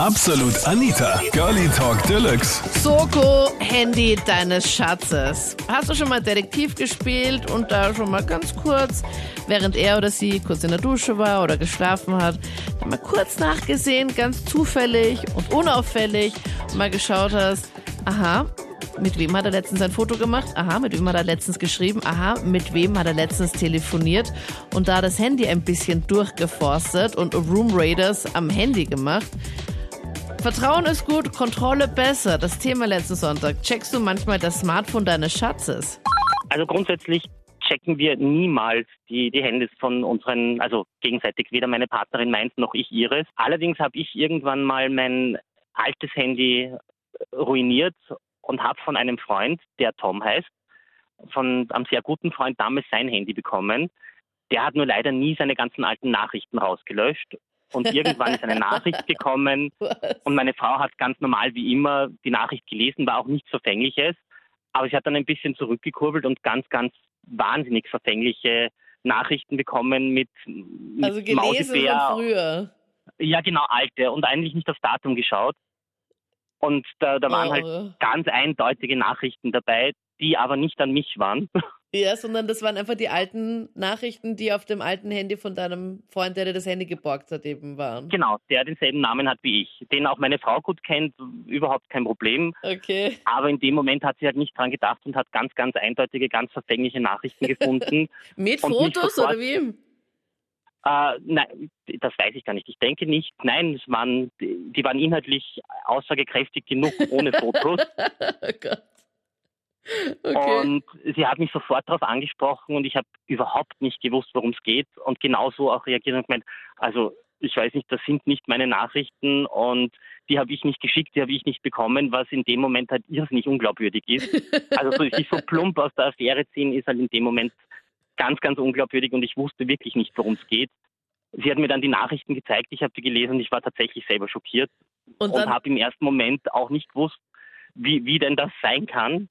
Absolut Anita, Girlie Talk Deluxe. Soko, Handy deines Schatzes. Hast du schon mal Detektiv gespielt und da schon mal ganz kurz, während er oder sie kurz in der Dusche war oder geschlafen hat, dann mal kurz nachgesehen, ganz zufällig und unauffällig und mal geschaut hast, aha, mit wem hat er letztens ein Foto gemacht? Aha, mit wem hat er letztens geschrieben? Aha, mit wem hat er letztens telefoniert? Und da das Handy ein bisschen durchgeforstet und Room Raiders am Handy gemacht. Vertrauen ist gut, Kontrolle besser. Das Thema letzten Sonntag. Checkst du manchmal das Smartphone deines Schatzes? Also grundsätzlich checken wir niemals die, die Handys von unseren, also gegenseitig, weder meine Partnerin meins noch ich ihres. Allerdings habe ich irgendwann mal mein altes Handy ruiniert und habe von einem Freund, der Tom heißt, von einem sehr guten Freund damals sein Handy bekommen. Der hat nur leider nie seine ganzen alten Nachrichten rausgelöscht und irgendwann ist eine Nachricht gekommen Was? und meine Frau hat ganz normal wie immer die Nachricht gelesen, war auch nichts Verfängliches, aber sie hat dann ein bisschen zurückgekurbelt und ganz, ganz wahnsinnig verfängliche Nachrichten bekommen mit, mit Also gelesen Mausebär. von früher. Ja, genau, alte und eigentlich nicht aufs Datum geschaut. Und da, da waren halt Oh. ganz eindeutige Nachrichten dabei, die aber nicht an mich waren. Ja, sondern das waren einfach die alten Nachrichten, die auf dem alten Handy von deinem Freund, der dir das Handy geborgt hat, eben waren. genau, der denselben Namen hat wie ich, den auch meine Frau gut kennt, überhaupt kein Problem. Okay. Aber in dem Moment hat sie halt nicht dran gedacht und hat ganz, ganz eindeutige, ganz verfängliche Nachrichten gefunden. Mit Fotos sofort- oder wie? äh, nein, das weiß ich gar nicht. Ich denke nicht. Nein, es waren, die waren inhaltlich aussagekräftig genug ohne Fotos. oh Gott. Okay. Und sie hat mich sofort darauf angesprochen und ich habe überhaupt nicht gewusst, worum es geht. Und genauso auch reagiert und gemeint, also ich weiß nicht, das sind nicht meine Nachrichten und die habe ich nicht geschickt, die habe ich nicht bekommen, was in dem Moment halt irrsinnig unglaubwürdig ist. Also so, sich so plump aus der Affäre ziehen ist halt in dem Moment ganz, ganz unglaubwürdig und ich wusste wirklich nicht, worum es geht. Sie hat mir dann die Nachrichten gezeigt, ich habe die gelesen und ich war tatsächlich selber schockiert und und habe im ersten Moment auch nicht gewusst, wie, wie denn das sein kann.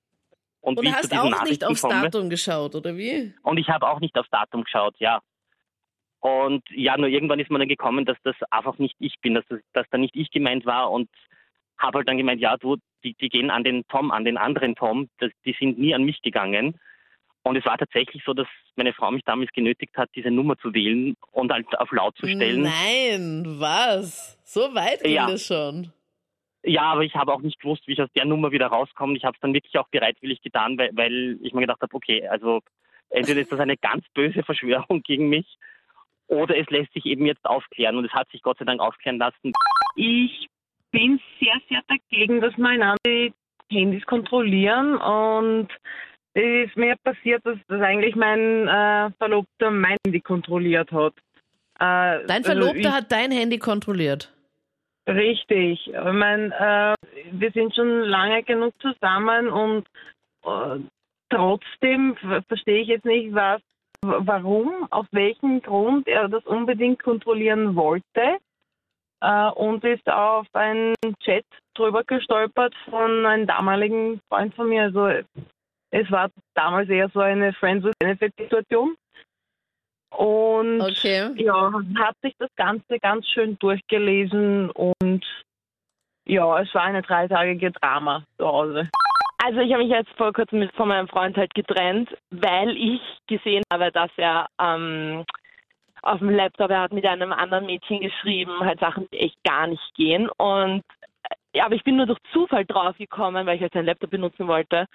Und, und wie ich zu hast diesen auch nicht aufs komme. Datum geschaut, oder wie? Und ich habe auch nicht aufs Datum geschaut, ja. Und ja, nur irgendwann ist mir dann gekommen, dass das einfach nicht ich bin, dass, das, dass da nicht ich gemeint war und habe halt dann gemeint, ja, du, die, die gehen an den Tom, an den anderen Tom, das, die sind nie an mich gegangen. Und es war tatsächlich so, dass meine Frau mich damals genötigt hat, diese Nummer zu wählen und halt auf laut zu stellen. Nein, was? So weit ging Ja. das schon. Ja, aber ich habe auch nicht gewusst, wie ich aus der Nummer wieder rauskomme. Ich habe es dann wirklich auch bereitwillig getan, weil, weil ich mir gedacht habe, okay, also entweder ist das eine ganz böse Verschwörung gegen mich oder es lässt sich eben jetzt aufklären und es hat sich Gott sei Dank aufklären lassen. Ich bin sehr, sehr dagegen, dass meine die Handys kontrollieren und es ist mir passiert, dass, dass eigentlich mein äh, Verlobter mein Handy kontrolliert hat. Äh, Dein also Verlobter ich, hat dein Handy kontrolliert. Richtig. Ich mein, äh, wir sind schon lange genug zusammen und äh, trotzdem ver- verstehe ich jetzt nicht, was, warum, auf welchen Grund er das unbedingt kontrollieren wollte äh, und ist auf einen Chat drüber gestolpert von einem damaligen Freund von mir. Also es war damals eher so eine Friends with Benefit Situation. Und Okay. ja, hat sich das Ganze ganz schön durchgelesen und ja, es war eine dreitagige Drama zu Hause. Also ich habe mich jetzt vor kurzem mit, von meinem Freund halt getrennt, weil ich gesehen habe, dass er ähm, auf dem Laptop, er hat mit einem anderen Mädchen geschrieben, halt Sachen, die echt gar nicht gehen. Und äh, ja, aber ich bin nur durch Zufall drauf gekommen, weil ich halt seinen Laptop benutzen wollte.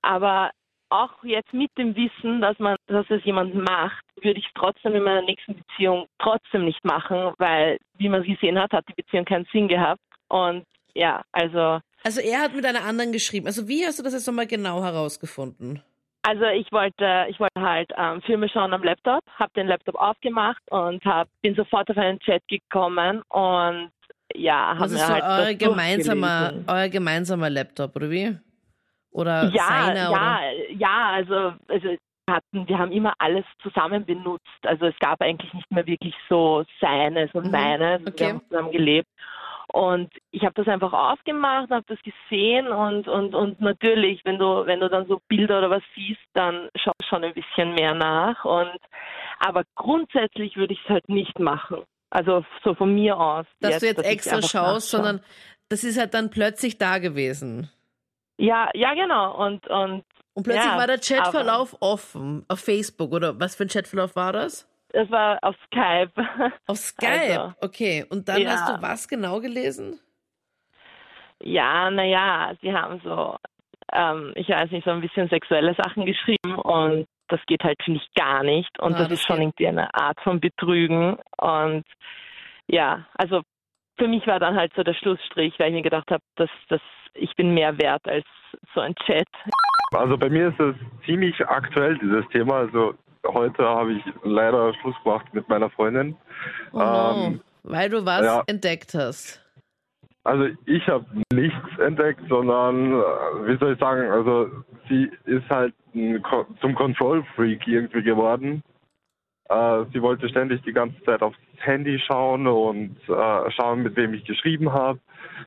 Aber auch jetzt mit dem Wissen, dass man, dass es jemand macht, würde ich es trotzdem in meiner nächsten Beziehung trotzdem nicht machen, weil, wie man gesehen hat, hat die Beziehung keinen Sinn gehabt. Und ja, also Also er hat mit einer anderen geschrieben. Also wie hast du das jetzt nochmal genau herausgefunden? Also ich wollte, ich wollte halt ähm, Filme schauen am Laptop, habe den Laptop aufgemacht und hab, bin sofort auf einen Chat gekommen und ja, habe Das mir ist so halt euer gemeinsamer, euer gemeinsamer Laptop, oder wie? Oder Ja, seiner, ja, oder? ja, also, also wir hatten, wir haben immer alles zusammen benutzt. Also es gab eigentlich nicht mehr wirklich so seines und Mhm, meines. okay. Wir haben zusammen gelebt. Und ich habe das einfach aufgemacht, habe das gesehen und, und, und natürlich, wenn du, wenn du dann so Bilder oder was siehst, dann schaust schon ein bisschen mehr nach. Und aber grundsätzlich würde ich es halt nicht machen. Also so von mir aus. Dass du jetzt dass extra schaust, nachschaue. sondern das ist halt dann plötzlich da gewesen. Ja, ja, genau. Und, und Und plötzlich Ja, war der Chatverlauf offen auf Facebook oder was für ein Chatverlauf war das? es war auf Skype. Auf Skype. Also, okay. Und dann ja. hast du was genau gelesen? Ja, naja, sie haben so, ähm, ich weiß nicht, so ein bisschen sexuelle Sachen geschrieben und das geht halt, finde ich, gar nicht. Und Ah, das, das ist schon irgendwie eine Art von Betrügen. Und ja, also für mich war dann halt so der Schlussstrich, weil ich mir gedacht habe, dass, dass ich bin mehr wert als so ein Chat. Also bei mir ist es ziemlich aktuell, dieses Thema. Also heute habe ich leider Schluss gemacht mit meiner Freundin. Oh no. Ähm, Weil du was ja. entdeckt hast. Also ich habe nichts entdeckt, sondern, äh, wie soll ich sagen, also sie ist halt ein Ko zum Control-Freak irgendwie geworden. Äh, sie wollte ständig die ganze Zeit aufs Handy schauen und äh, schauen, mit wem ich geschrieben habe.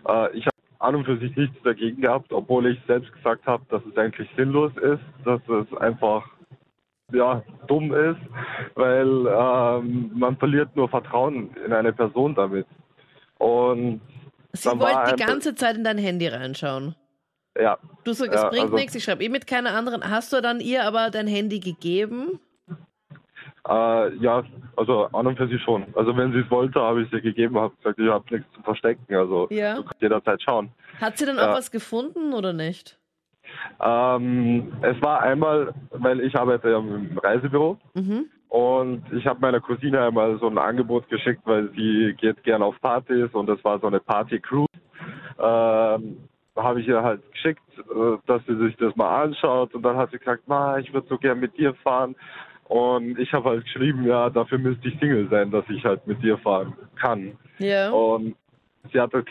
Äh, ich habe an und für sich nichts dagegen gehabt, obwohl ich selbst gesagt habe, dass es eigentlich sinnlos ist, dass es einfach ja, dumm ist, weil ähm, man verliert nur Vertrauen in eine Person damit. Und Sie wollte die ganze Zeit in dein Handy reinschauen. ja, Du sagst, es Ja, bringt also- nichts, ich schreibe eh mit keiner anderen. Hast du dann ihr aber dein Handy gegeben? Äh, ja, also an und für sich schon. Also wenn sie es wollte, habe ich es ihr gegeben, habe gesagt, ich habe nichts zu verstecken. Also Ja. du kannst jederzeit schauen. Hat sie dann auch Ja. was gefunden oder nicht? Ähm, es war einmal, weil ich arbeite ja im Reisebüro Mhm. und ich habe meiner Cousine einmal so ein Angebot geschickt, weil sie geht gern auf Partys und das war so eine Party-Cruise. Ähm, habe ich ihr halt geschickt, äh, dass sie sich das mal anschaut und dann hat sie gesagt, Ma, ich würde so gern mit dir fahren. Und ich habe halt geschrieben, ja, dafür müsste ich Single sein, dass ich halt mit dir fahren kann. Ja. Und sie hat das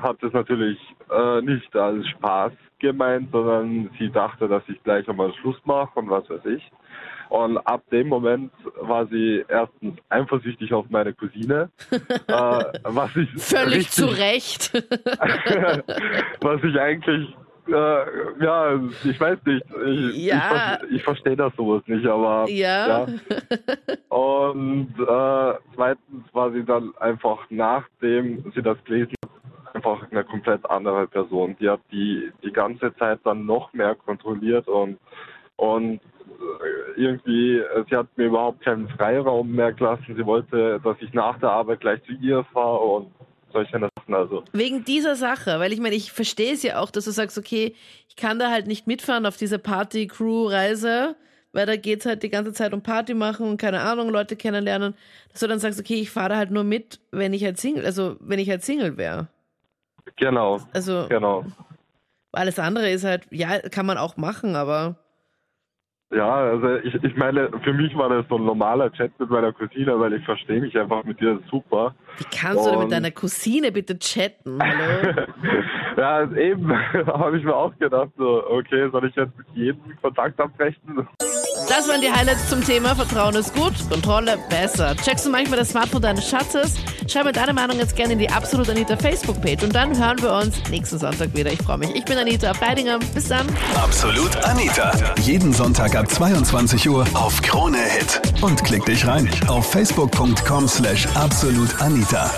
hat es natürlich äh, nicht als Spaß gemeint, sondern sie dachte, dass ich gleich einmal Schluss mache und was weiß ich. Und ab dem Moment war sie erstens eifersüchtig auf meine Cousine, äh, was ich Völlig zu Recht. was ich eigentlich äh, ja, ich weiß nicht, ich, Ja. ich, ich verstehe das sowas nicht, aber ja. und äh, zweitens war sie dann einfach, nachdem sie das gelesen hat, einfach eine komplett andere Person. Die hat die die ganze Zeit dann noch mehr kontrolliert und und äh, irgendwie, sie hat mir überhaupt keinen Freiraum mehr gelassen. Sie wollte, dass ich nach der Arbeit gleich zu ihr fahre und solche Sachen. Also Wegen dieser Sache, weil ich meine, ich verstehe es ja auch, dass du sagst, okay, ich kann da halt nicht mitfahren auf diese Party-Crew-Reise, weil da geht's halt die ganze Zeit um Party machen und keine Ahnung, Leute kennenlernen, dass du dann sagst, okay, ich fahre da halt nur mit, wenn ich halt Single, also wenn ich halt Single wäre. genau, Also genau. alles andere ist halt, ja, kann man auch machen, aber Ja, also ich, ich meine, für mich war das so ein normaler Chat mit meiner Cousine, weil ich verstehe mich einfach mit ihr super. wie kannst du denn mit deiner Cousine bitte chatten? Hallo? ja, eben habe ich mir auch gedacht, so, okay, soll ich jetzt mit jedem Kontakt abbrechen? Das waren die Highlights zum Thema Vertrauen ist gut, Kontrolle besser. Checkst du manchmal das Smartphone deines Schatzes? Schreib mir deine Meinung jetzt gerne in die Absolut Anita Facebook-Page und dann hören wir uns nächsten Sonntag wieder. Ich freue mich. Ich bin Anita Abteidinger. Bis dann. Absolut Anita. Jeden Sonntag ab 22 Uhr auf Krone Hit. Und klick dich rein auf facebook.com slash absolutanita.